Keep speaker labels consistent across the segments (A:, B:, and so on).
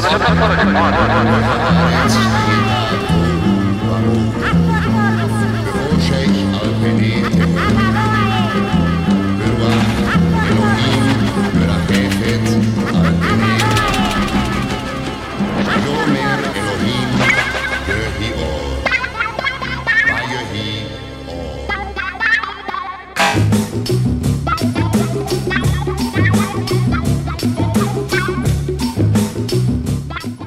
A: 私はただただ。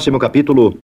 B: Próximo capítulo.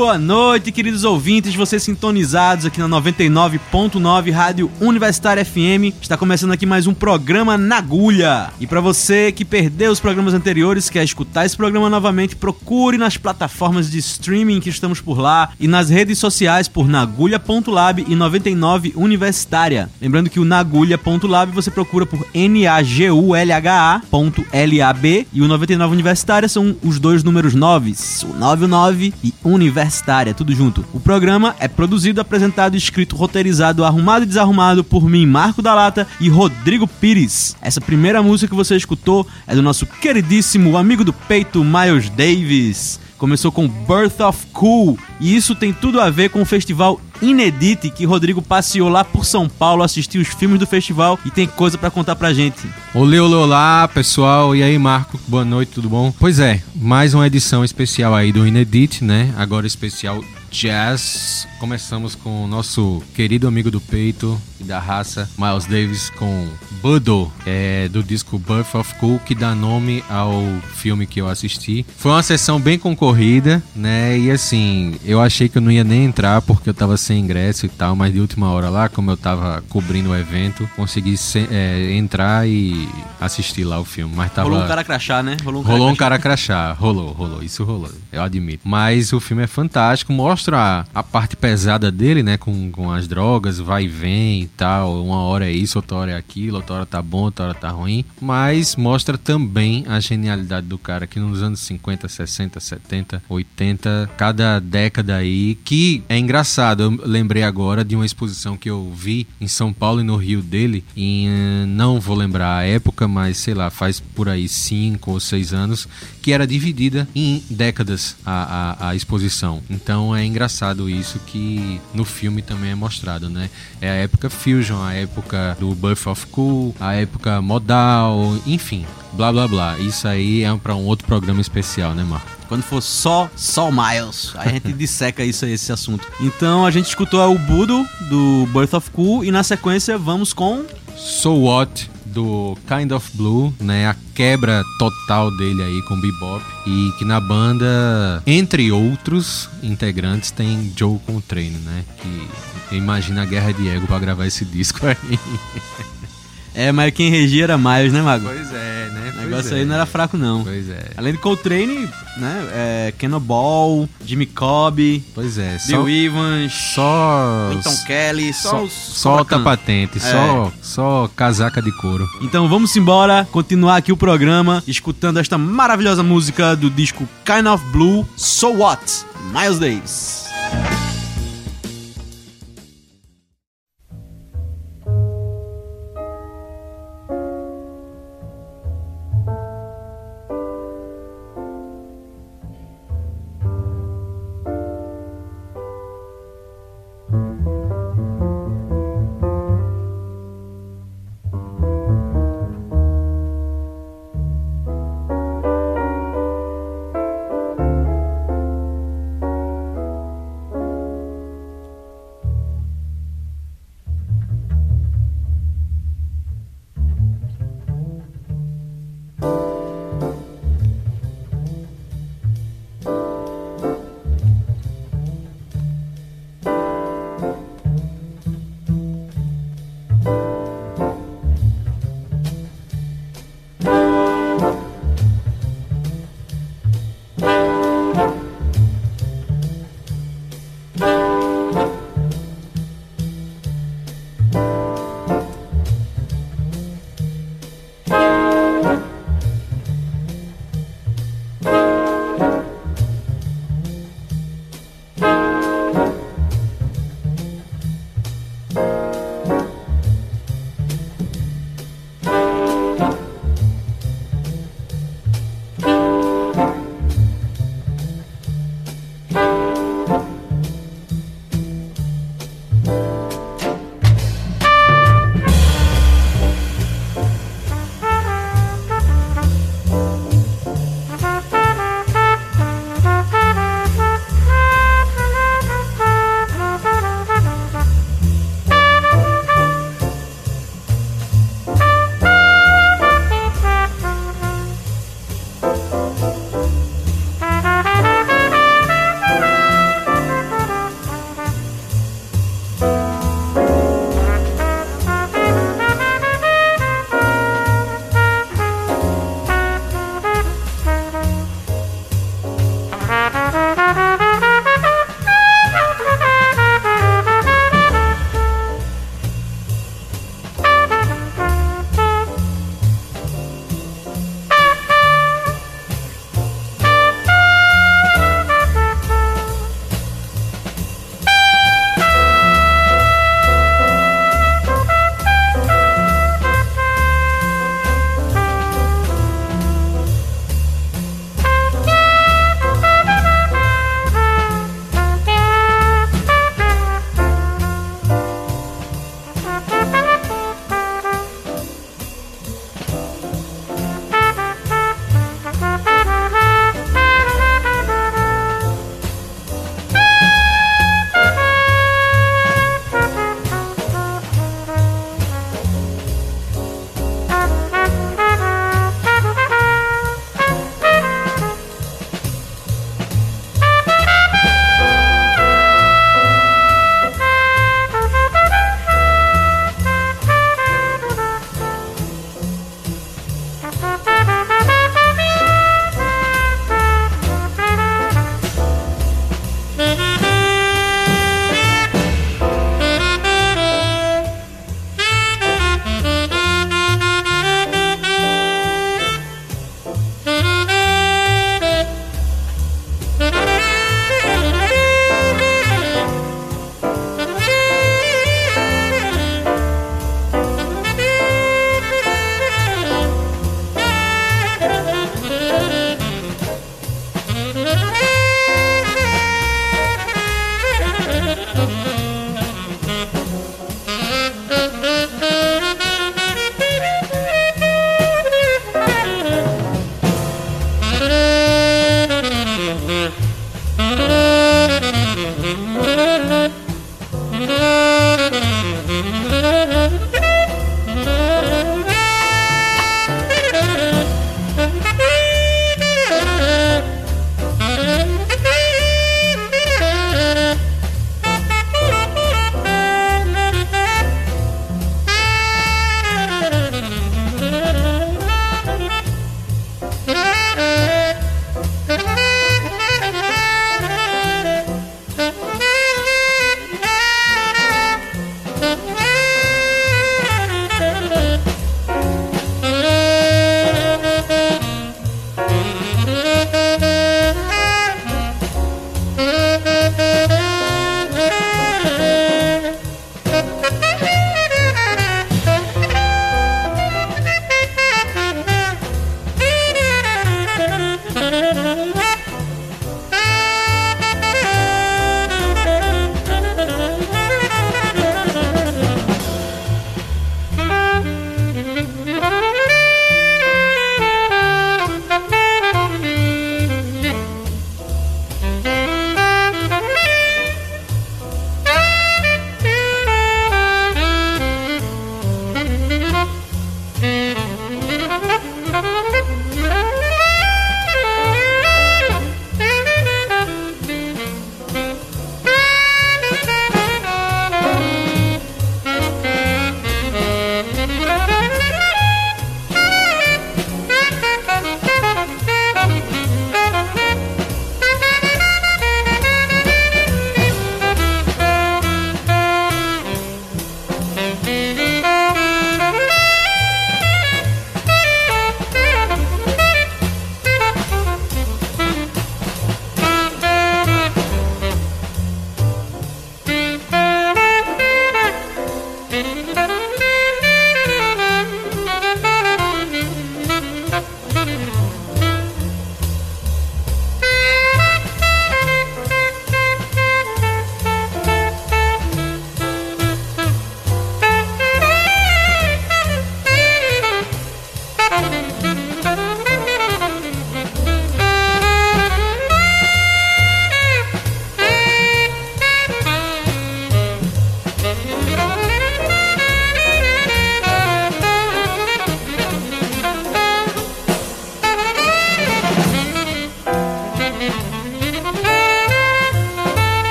C: Boa noite, queridos ouvintes, vocês sintonizados aqui na 99.9 Rádio Universitária FM. Está começando aqui mais um programa na agulha. E para você que perdeu os programas anteriores, quer escutar esse programa novamente, procure nas plataformas de streaming que estamos por lá e nas redes sociais por nagulha.lab e 99 Universitária. Lembrando que o nagulha.lab você procura por N A G U L H A.lab e o 99 Universitária são os dois números 9, o 99 e Universitária universitária, tudo junto. O programa é produzido, apresentado, escrito, roteirizado, arrumado e desarrumado por mim, Marco da Lata e Rodrigo Pires. Essa primeira música que você escutou é do nosso queridíssimo amigo do peito, Miles Davis. Começou com Birth of Cool, e isso tem tudo a ver com o festival Inedite que Rodrigo passeou lá por São Paulo, assistiu os filmes do festival e tem coisa para contar pra gente.
D: Olê, olê, olá, pessoal. E aí, Marco? Boa noite, tudo bom? Pois é, mais uma edição especial aí do Inedite, né? Agora especial jazz. Começamos com o nosso querido amigo do peito e da raça, Miles Davis, com Budo, é, do disco Birth of Cool, que dá nome ao filme que eu assisti. Foi uma sessão bem concorrida, né? E assim, eu achei que eu não ia nem entrar porque eu tava sem ingresso e tal, mas de última hora lá, como eu tava cobrindo o evento, consegui se, é, entrar e assistir lá o filme. Mas tava...
C: Rolou um cara crachá, né?
D: Rolou um cara, rolou um cara crachá. Rolou, rolou. Isso rolou. Eu admito. Mas o filme é fantástico, mostra a, a parte pesada dele, né? Com, com as drogas, vai e vem e tal. Uma hora é isso, outra hora é aquilo, outra hora tá bom, outra hora tá ruim. Mas mostra também a genialidade do cara que nos anos 50, 60, 70, 80, cada década aí, que é engraçado. Eu lembrei agora de uma exposição que eu vi em São Paulo e no Rio dele, em, não vou lembrar a época, mas sei lá, faz por aí cinco ou seis anos, que era dividida em décadas a, a, a exposição. Então é engraçado isso que no filme também é mostrado, né? É a época Fusion, a época do Birth of Cool, a época modal, enfim, blá blá blá. Isso aí é para um outro programa especial, né, Marco?
C: Quando for só, só Miles, aí a gente disseca isso aí, esse assunto. Então a gente escutou o Budo do Birth of Cool e na sequência vamos com
D: So What do Kind of Blue, né? A quebra total dele aí com bebop e que na banda, entre outros integrantes, tem Joe Contrane, né? Que imagina a guerra de ego para gravar esse disco aí.
C: É, mas quem regia era Miles, né, Mago?
D: Pois é, né?
C: O negócio aí não era fraco, não.
D: Pois é.
C: Além de Coltrane, né? É, Cannonball, Jimmy Cobb.
D: Pois é.
C: Bill Evans.
D: Só.
C: Winton Kelly. Só,
D: só,
C: os
D: só alta patente. É. Só, só casaca de couro.
C: Então vamos embora, continuar aqui o programa, escutando esta maravilhosa música do disco Kind of Blue, So What? Miles Davis.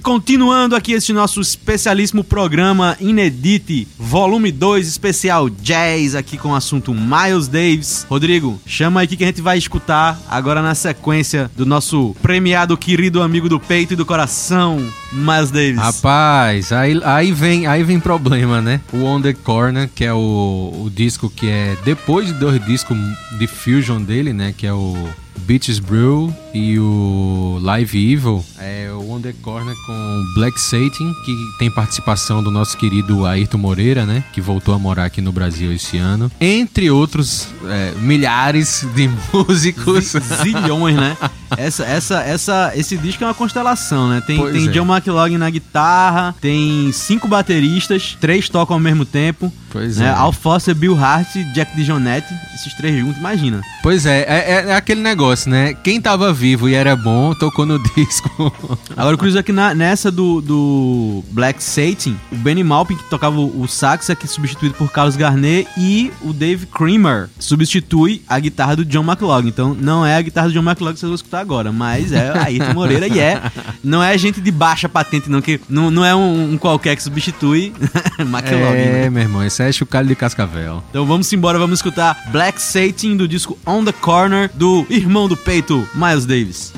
C: Continuando aqui este nosso especialíssimo programa Inedite, volume 2, especial Jazz, aqui com o assunto Miles Davis. Rodrigo, chama aí que a gente vai escutar agora na sequência do nosso premiado querido amigo do peito e do coração, Miles Davis.
D: Rapaz, aí, aí, vem, aí vem problema, né? O On The Corner, que é o, o disco que é depois de dois discos de fusion dele, né? Que é o Beaches Brew e o Live Evil é o On The Corner com Black Satan, que tem participação do nosso querido Ayrton Moreira, né? Que voltou a morar aqui no Brasil esse ano. Entre outros é, milhares de músicos.
C: Zilhões, né? Essa, essa, essa, esse disco é uma constelação, né? Tem,
D: Pois
C: tem
D: é.
C: John McLaughlin na guitarra, tem cinco bateristas, três tocam ao mesmo tempo.
D: Pois
C: né?
D: é.
C: Al Foster, Bill Hart, Jack DeJohnette, esses três juntos, imagina.
D: Pois é, é, é- é aquele negócio, né? Quem tava vivo e era bom, tocou no disco.
C: Agora, curioso é que na- nessa do, do Black Satan, o Benny Maupin, que tocava o, o sax, é aqui substituído por Carlos Garnet, e o Dave Creamer substitui a guitarra do John McLaughlin. Então, não é a guitarra do John McLaughlin que vocês vão escutar agora, mas é a Ayrton Moreira, e é. Não é gente de baixa patente, não, que não, não é um, um qualquer que substitui McLaughlin. né?
D: é, meu irmão, esse é chocalho de cascavel.
C: Então vamos embora, vamos escutar Black Satan do disco On the Corner do irmão do peito, Miles Davis.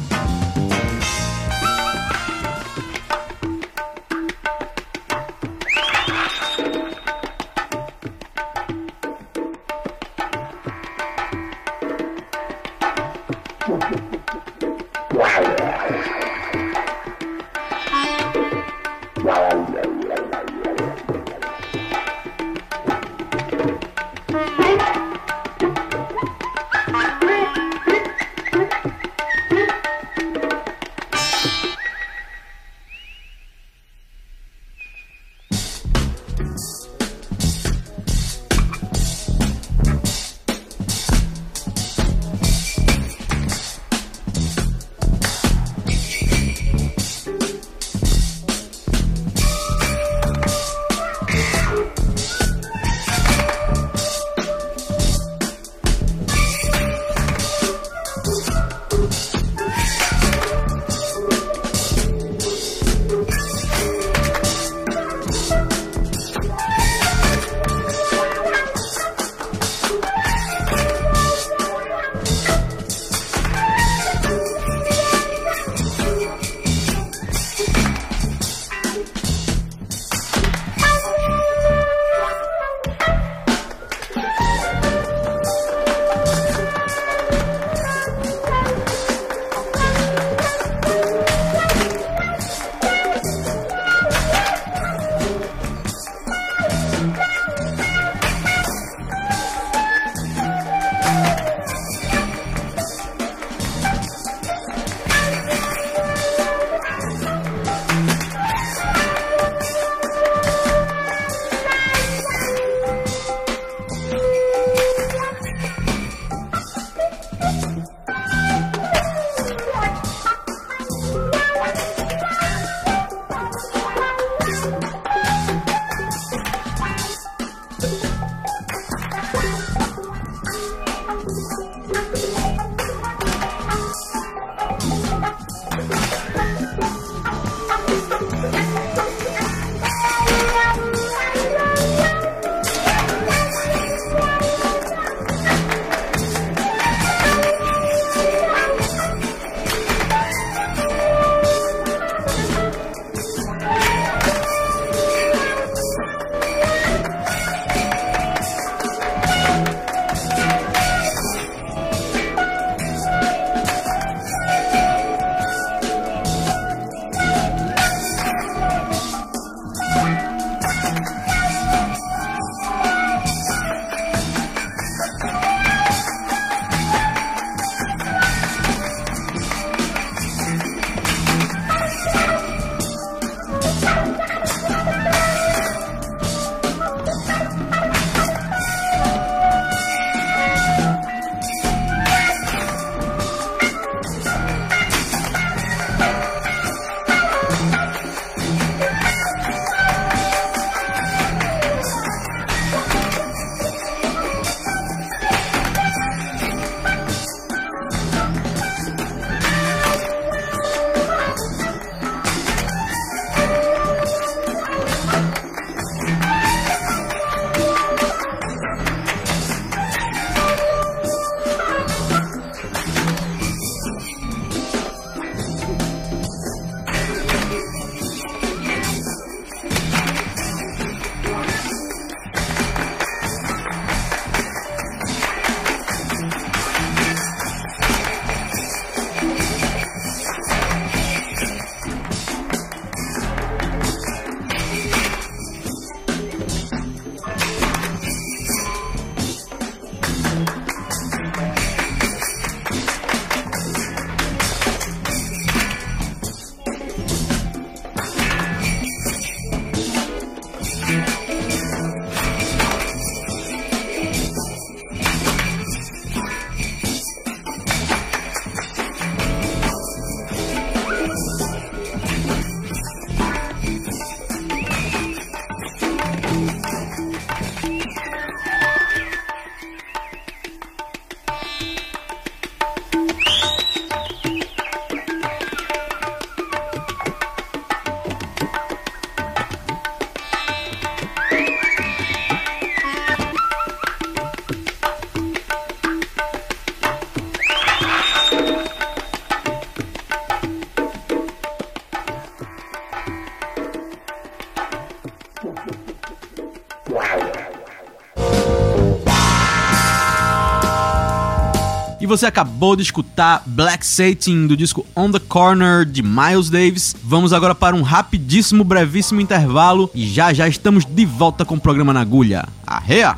C: Você acabou de escutar Black Satin do disco On the Corner de Miles Davis. Vamos agora para um rapidíssimo, brevíssimo intervalo e já já estamos de volta com o programa na agulha. Arreia!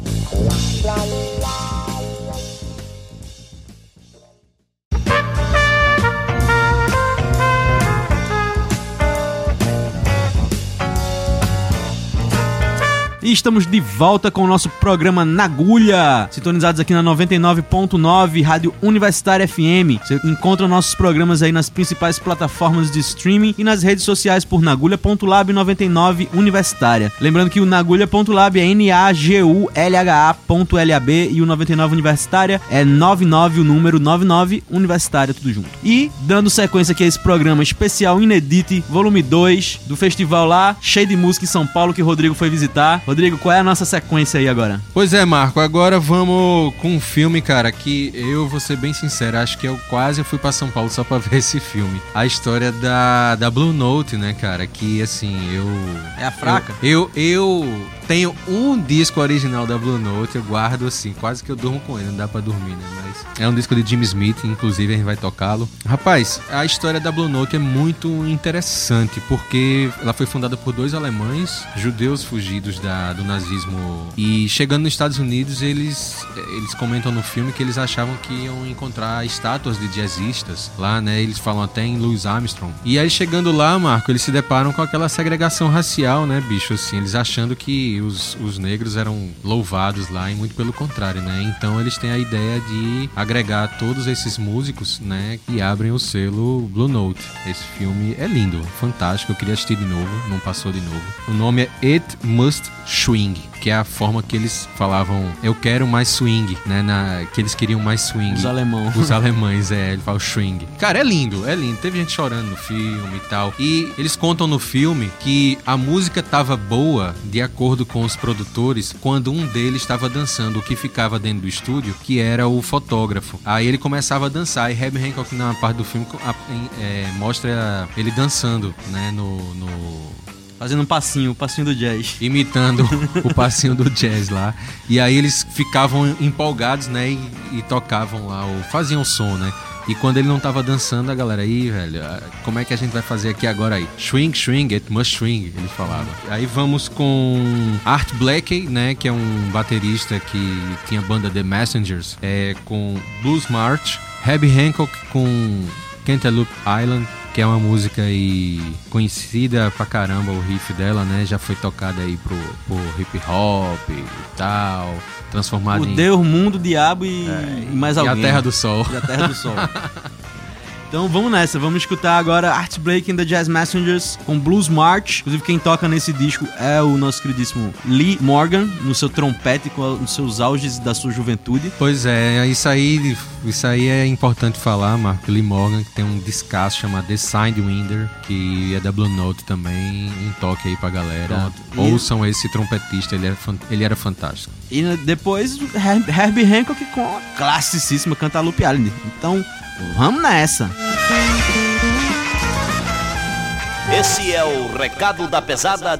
C: Estamos de volta com o nosso programa Nagulha, sintonizados aqui na 99.9 Rádio Universitária FM. Você encontra nossos programas aí nas principais plataformas de streaming e nas redes sociais por nagulha.lab 99 Universitária. Lembrando que o nagulha.lab é N-A-G-U-L-H-A.lab e o 99 Universitária é 99, o número 99 Universitária, tudo junto. E dando sequência aqui a esse programa especial Inedite, volume 2 do festival lá, cheio de música em São Paulo que o Rodrigo foi visitar. Rodrigo, qual é a nossa sequência aí agora?
D: Pois é, Marco, agora vamos com um filme, cara, que eu vou ser bem sincero, acho que eu quase fui pra São Paulo só pra ver esse filme. A história da, da Blue Note, né, cara, que assim, eu...
C: É a fraca?
D: Eu, eu, eu tenho um disco original da Blue Note, eu guardo assim, quase que eu durmo com ele, não dá pra dormir, né, mas... É um disco de Jim Smith, inclusive a gente vai tocá-lo. Rapaz, a história da Blue Note é muito interessante, porque ela foi fundada por dois alemães, judeus fugidos da, do nazismo. E chegando nos Estados Unidos, eles, eles comentam no filme que eles achavam que iam encontrar estátuas de jazzistas lá, né? Eles falam até em Louis Armstrong. E aí chegando lá, Marco, eles se deparam com aquela segregação racial, né, bicho? Assim, eles achando que os, os negros eram louvados lá e muito pelo contrário, né? Então eles têm a ideia de agregar todos esses músicos, né, e abrem o selo Blue Note. Esse filme é lindo, fantástico. Eu queria assistir de novo, não passou de novo. O nome é It Must Swing, que é a forma que eles falavam, eu quero mais swing, né, na, que eles queriam mais swing.
C: Os alemão.
D: Os alemães, é, ele fala swing. Cara, é lindo, é lindo. Teve gente chorando no filme e tal. E eles contam no filme que a música tava boa de acordo com os produtores quando um deles estava dançando, o que ficava dentro do estúdio, que era o fotógrafo. Aí ele começava a dançar e Herbie Hancock na parte do filme é, mostra ele dançando, né, no, no
C: Fazendo um passinho, o passinho do jazz.
D: Imitando o passinho do jazz lá. E aí eles ficavam empolgados, né? E, e tocavam lá, ou faziam som, né? E quando ele não tava dançando, a galera aí, velho, como é que a gente vai fazer aqui agora aí? Swing, swing, it must swing, ele falava. Aí vamos com Art Blakey, né, que é um baterista que tinha banda The Messengers, é, com Blues March, Herbie Hancock com Cantaloupe Island, que é uma música aí conhecida pra caramba, o riff dela, né? Já foi tocada aí pro, pro hip hop e tal, transformado
C: o
D: em...
C: Deus, mundo, diabo e, é, e mais alguém.
D: E a Terra do Sol.
C: E a Terra do Sol. Então vamos nessa, vamos escutar agora Art Blake and the Jazz Messengers com Blues March. Inclusive quem toca nesse disco é o nosso queridíssimo Lee Morgan, no seu trompete, com os seus auges da sua juventude.
D: Pois é, isso aí, isso aí é importante falar, Marco. Lee Morgan, que tem um descasso chamado The Sidewinder, que é da Blue Note também, um toque aí pra galera. Pronto. Ouçam e... esse trompetista, ele era, ele era fantástico.
C: E depois Herbie Hancock com a classicíssima Cantaloupe Island. Então Vamos nessa!
B: Esse é o recado da pesada.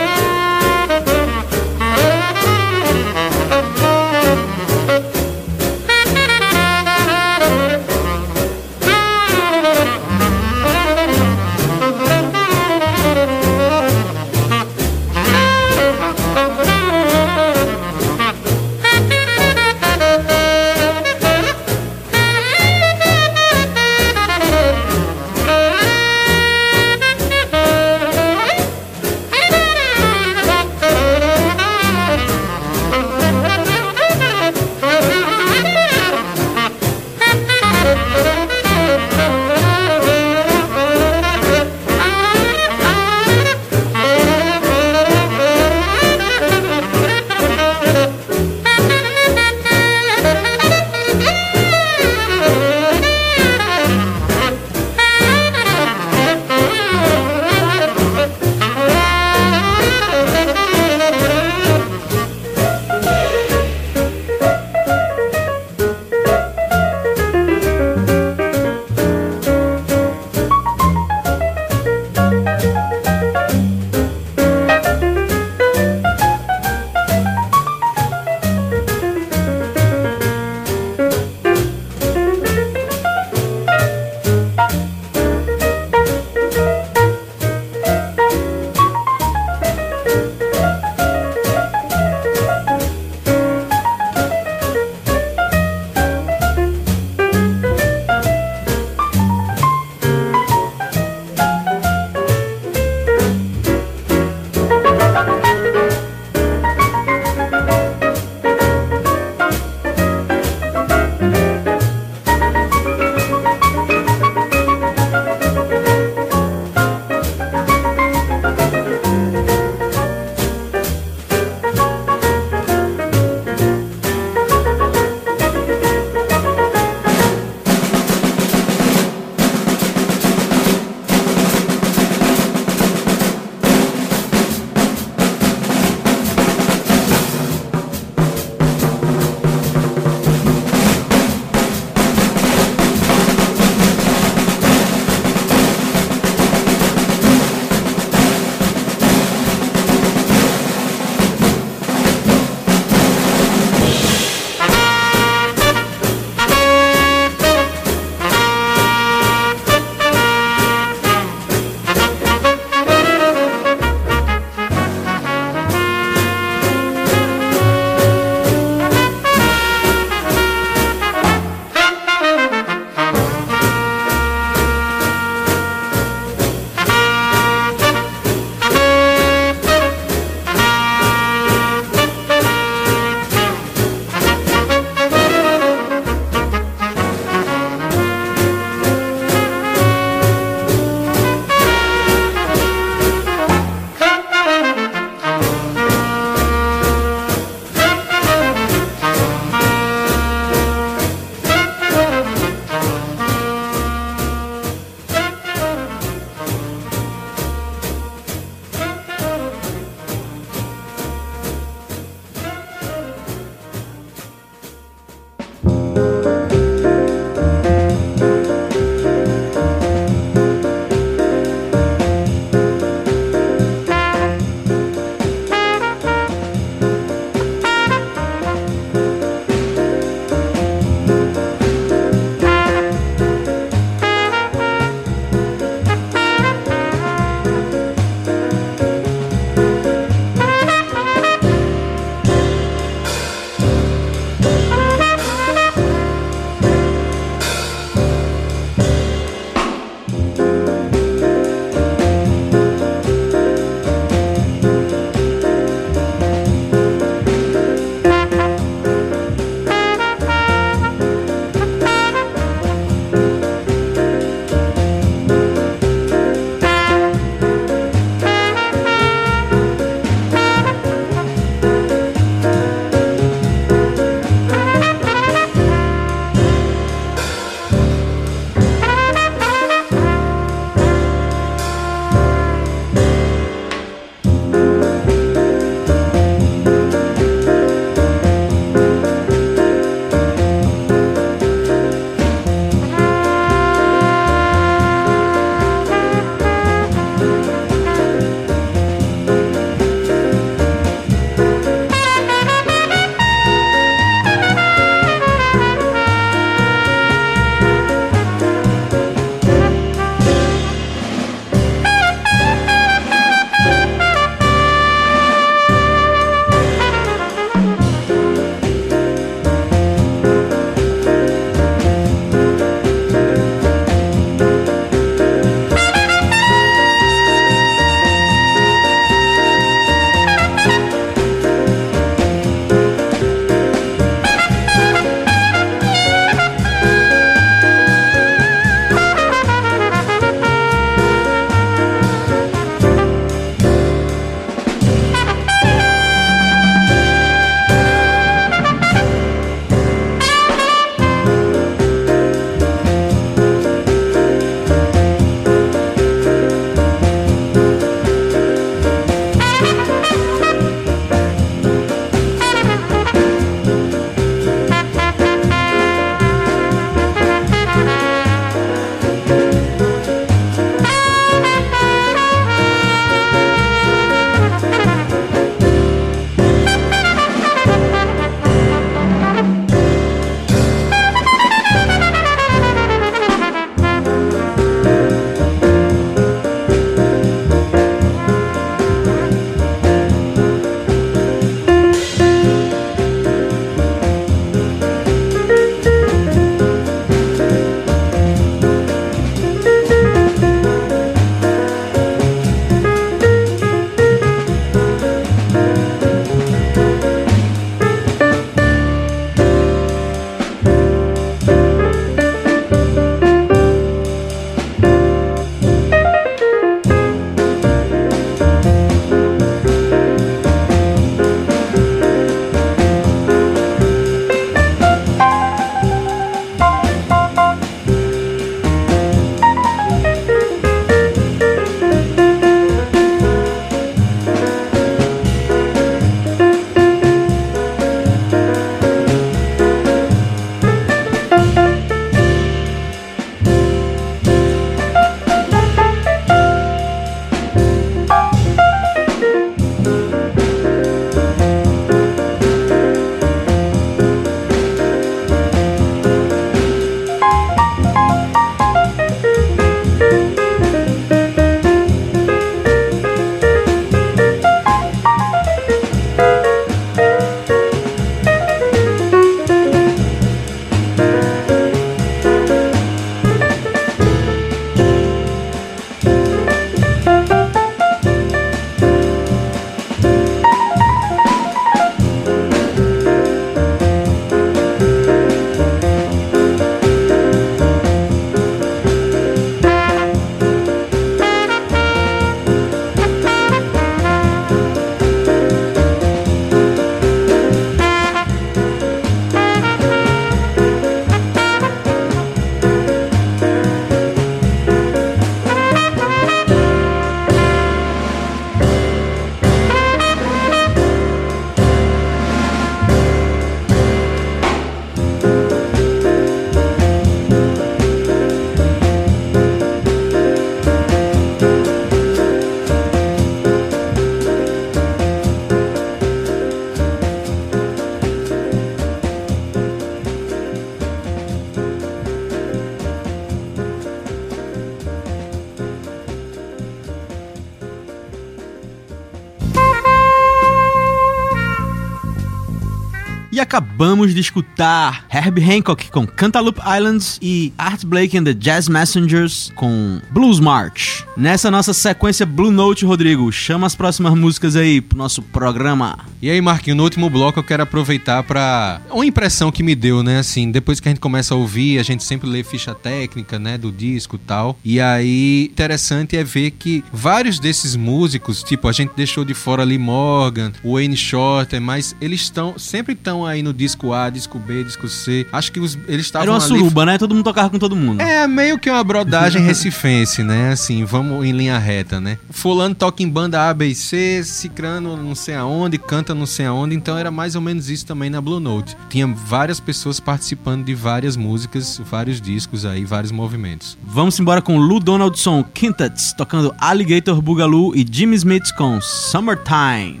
C: E acabamos de escutar Herbie Hancock com Cantaloupe Islands e Art Blake and the Jazz Messengers com Blues March. Nessa nossa sequência Blue Note, Rodrigo, chama as próximas músicas aí pro nosso programa.
D: E aí, Marquinho, no último bloco eu quero aproveitar pra. Uma impressão que me deu, né? Assim, depois que a gente começa a ouvir, a gente sempre lê ficha técnica, né? Do disco e tal. E aí, interessante é ver que vários desses músicos, tipo, a gente deixou de fora Lee Morgan, Wayne Shorter, mas eles estão sempre estão aí no disco A, disco B, disco C. Acho que os, eles estavam
C: Era uma
D: ali
C: suruba, né? Todo mundo tocava com todo mundo.
D: é meio que uma brodagem recifense, né? Assim, vamos em linha reta, né? Fulano toca em banda A, B e C, Cicrano não sei aonde, canta não sei aonde, então era mais ou menos isso também na Blue Note. Tinha várias pessoas participando de várias músicas, vários discos aí, vários movimentos.
C: Vamos embora com Lou Donaldson Quintets tocando Alligator Boogaloo e Jimmy Smith com Summertime.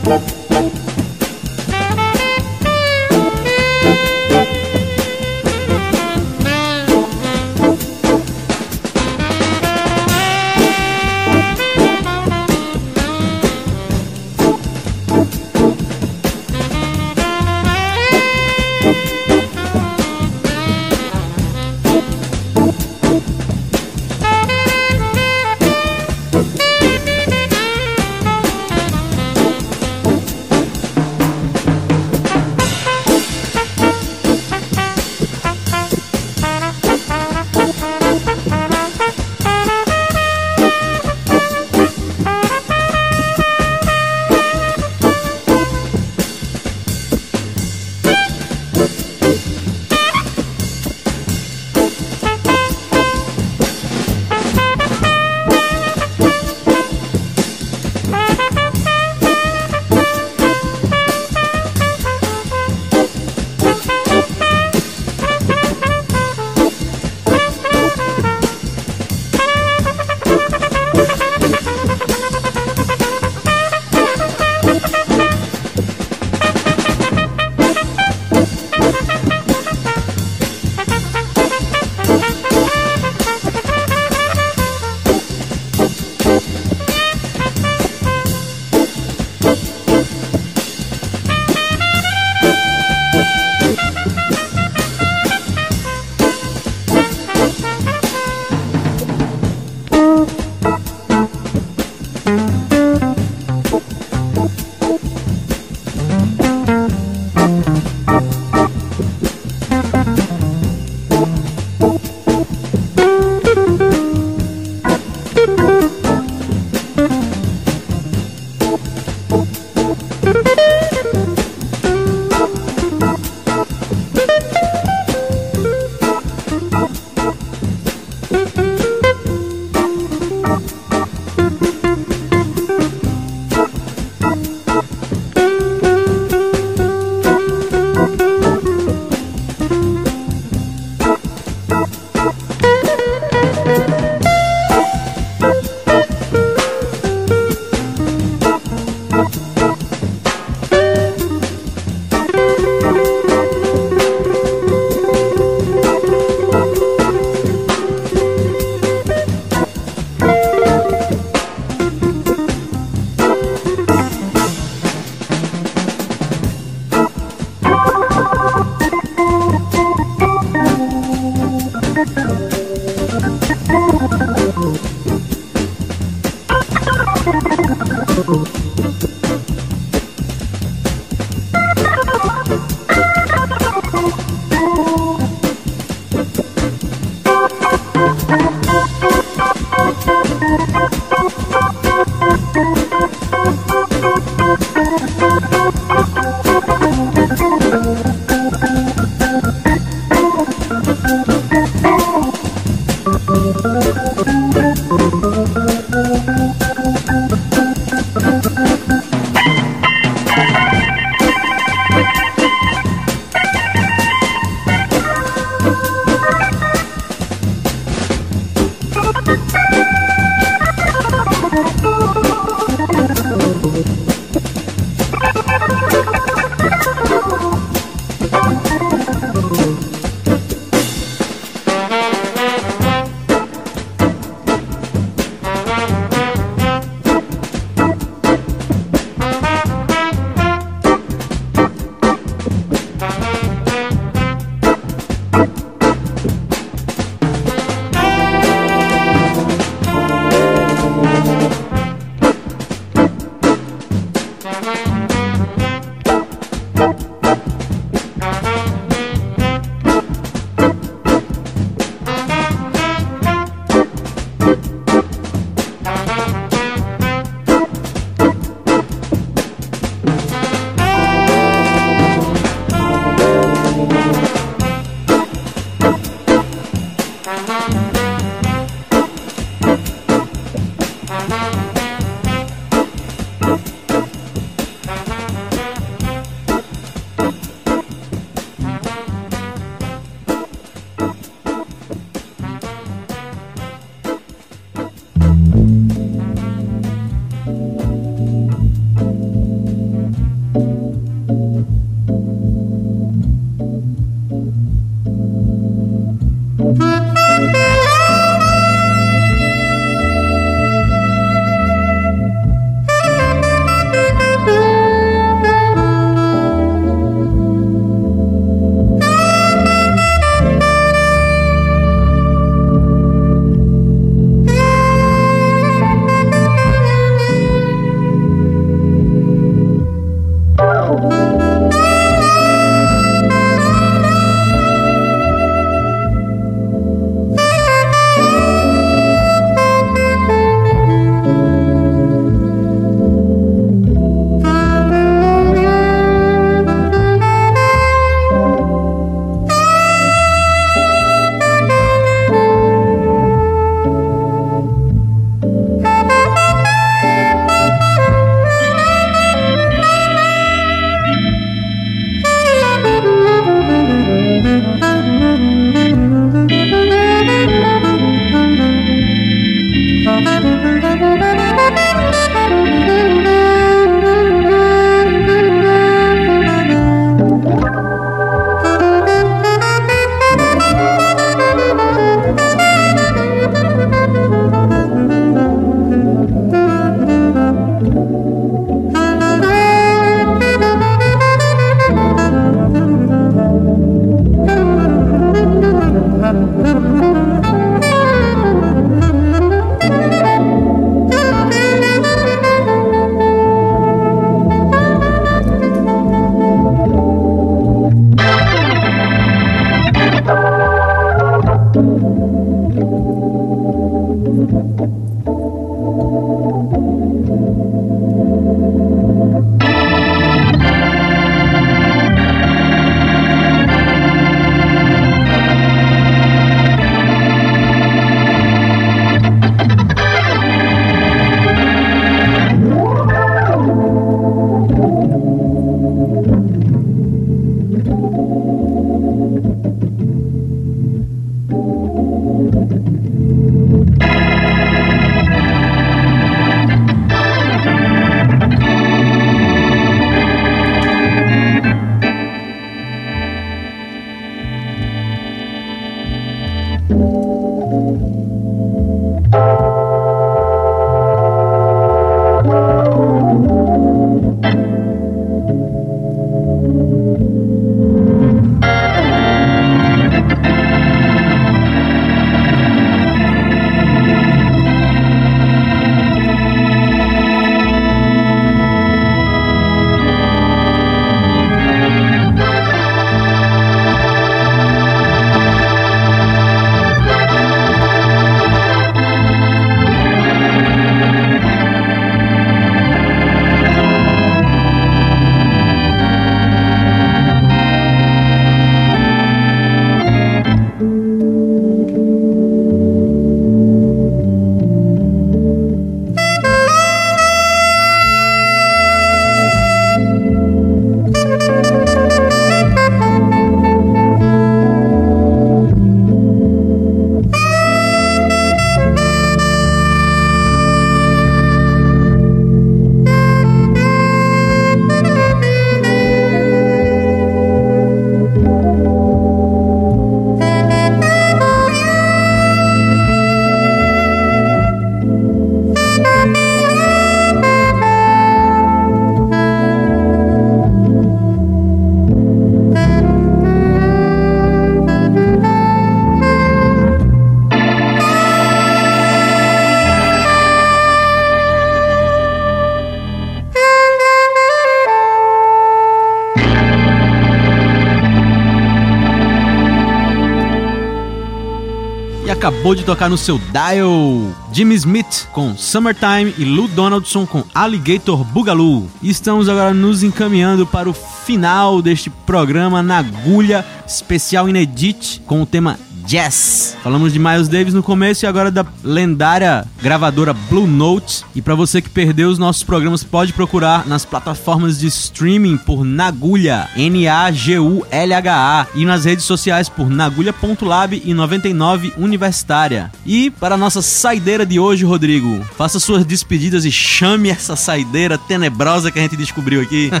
C: Acabou de tocar no seu dial. Jimmy Smith com Summertime e Lou Donaldson com Alligator Boogaloo. Estamos agora nos encaminhando para o final deste programa na agulha especial inedit com o tema Jazz. Falamos de Miles Davis no começo e agora da lendária gravadora Blue Note. E para você que perdeu os nossos programas, pode procurar nas plataformas de streaming por Nagulha, N-A-G-U-L-H-A, e nas redes sociais por nagulha.lab e 99 Universitária. E para a nossa saideira de hoje, Rodrigo, faça suas despedidas e chame essa saideira tenebrosa que a gente descobriu aqui.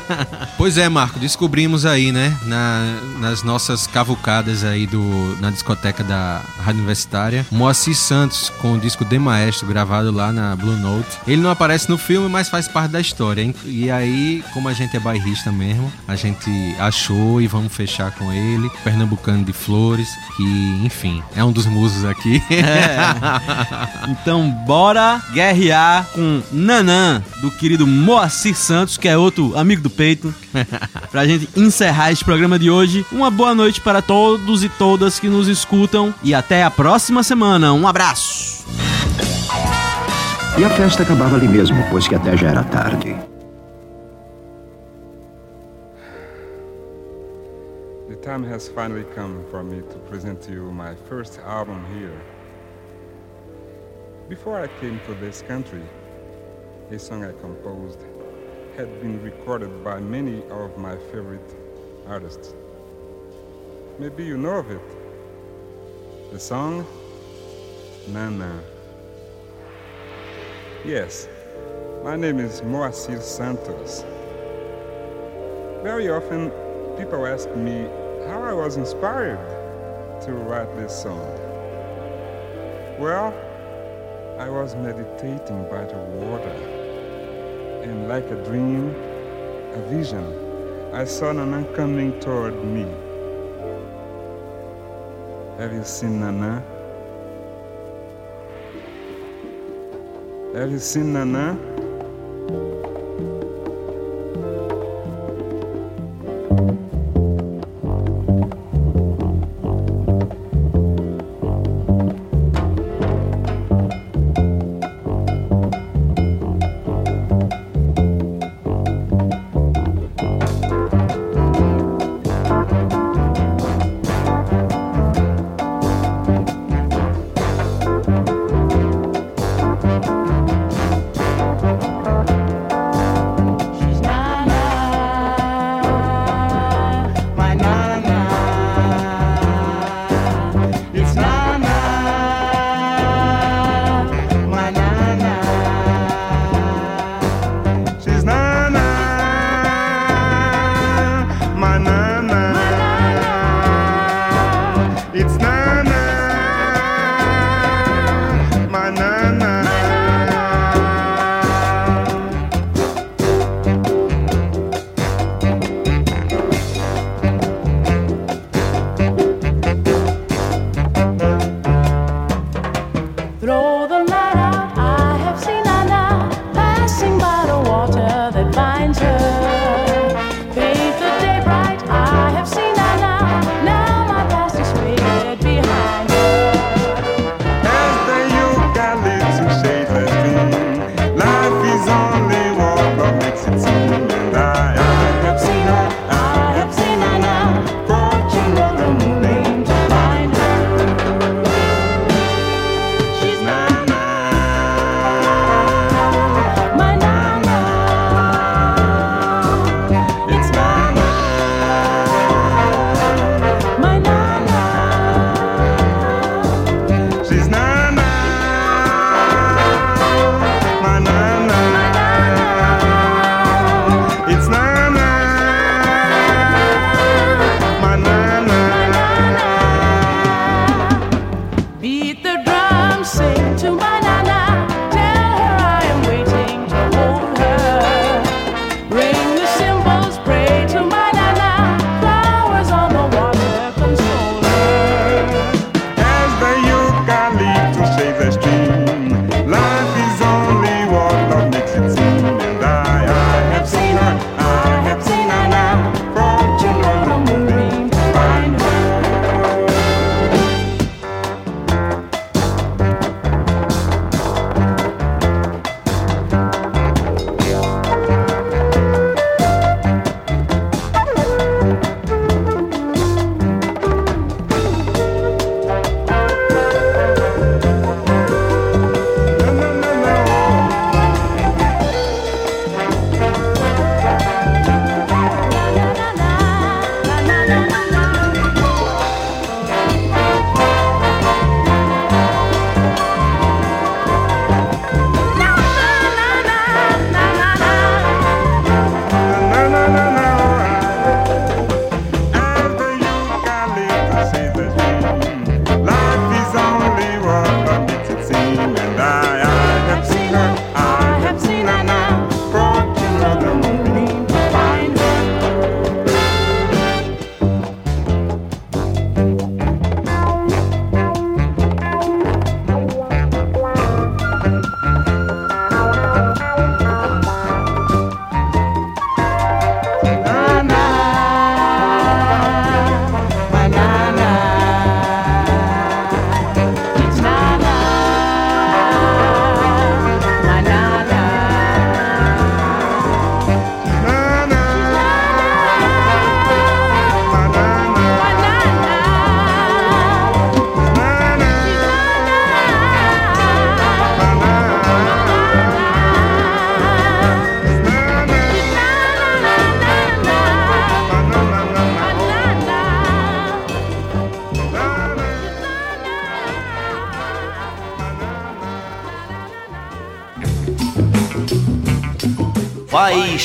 D: Pois é, Marco, descobrimos aí, né, na- nas nossas cavucadas aí do, na discoteca da Rádio Universitária, Moacir Santos com o disco De Maestro gravado lá na Blue Note. Ele não aparece no filme, mas faz parte da história. hein? E aí, como a gente é bairrista mesmo, a gente achou e vamos fechar com ele, Pernambucano de Flores, que, enfim, é um dos musos aqui.
C: Então bora guerrear com Nanã, do querido Moacir Santos, que é outro amigo do peito. pra gente encerrar este programa de hoje. Uma boa noite para todos e todas que nos escutam e até a próxima semana. Um abraço!
E: E a festa acabava ali mesmo, pois que até já era tarde.
F: The time has finally come for me to present to you my first album here. Before I came to this country, a song I composed had been recorded by many of my favorite artists. Maybe you know of it. The song Nana. Yes, my name is Moacir Santos. Very often, people ask me how I was inspired to write this song. Well, I was meditating by the water, and like a dream, a vision, I saw Nana coming toward me. Have you seen Nana? Have you seen Nana?
B: Thank you.